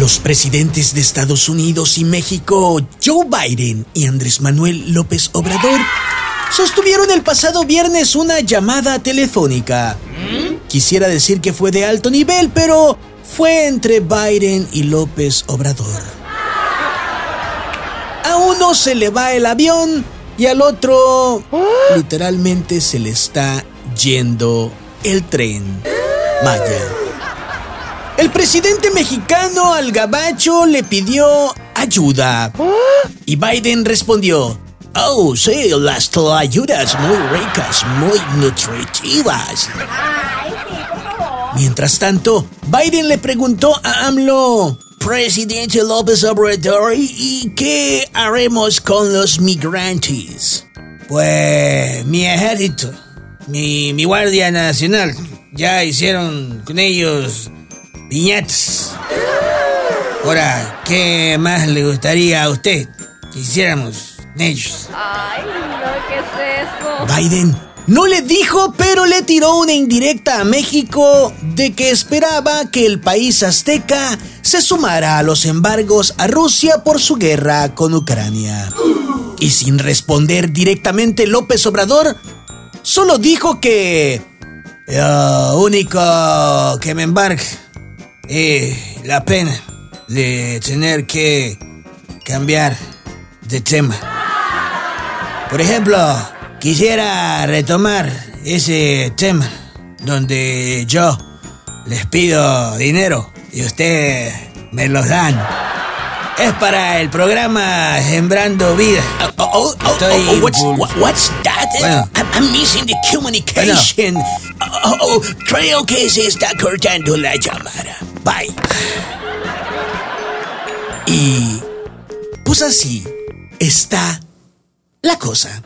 Los presidentes de Estados Unidos y México, Joe Biden y Andrés Manuel López Obrador, sostuvieron el pasado viernes una llamada telefónica. Quisiera decir que fue de alto nivel, pero fue entre Biden y López Obrador. A uno se le va el avión y al otro literalmente se le está yendo el tren. Maya. El presidente mexicano al gabacho le pidió ayuda. Y Biden respondió, Oh, sí, las ayudas muy ricas, muy nutritivas. Mientras tanto, Biden le preguntó a AMLO, Presidente López Obrador, ¿y qué haremos con los migrantes? Pues mi ejército, mi, mi Guardia Nacional, ya hicieron con ellos piñatas. Ahora, ¿qué más le gustaría a usted que hiciéramos ellos? Ay, no, ¿qué es eso? Biden no le dijo, pero le tiró una indirecta a México de que esperaba que el país azteca se sumara a los embargos a Rusia por su guerra con Ucrania. Y sin responder directamente López Obrador, solo dijo que lo único que me embarca es la pena de tener que cambiar de tema. Por ejemplo, quisiera retomar ese tema donde yo les pido dinero y ustedes me los dan. Es para el programa Sembrando Vida. Oh, oh, oh, Estoy oh, what's, vul- what- what's that? Bueno. I'm, I'm missing the communication. Oh, oh, creo que se está cortando la llamada. Bye. Y pues así está la cosa.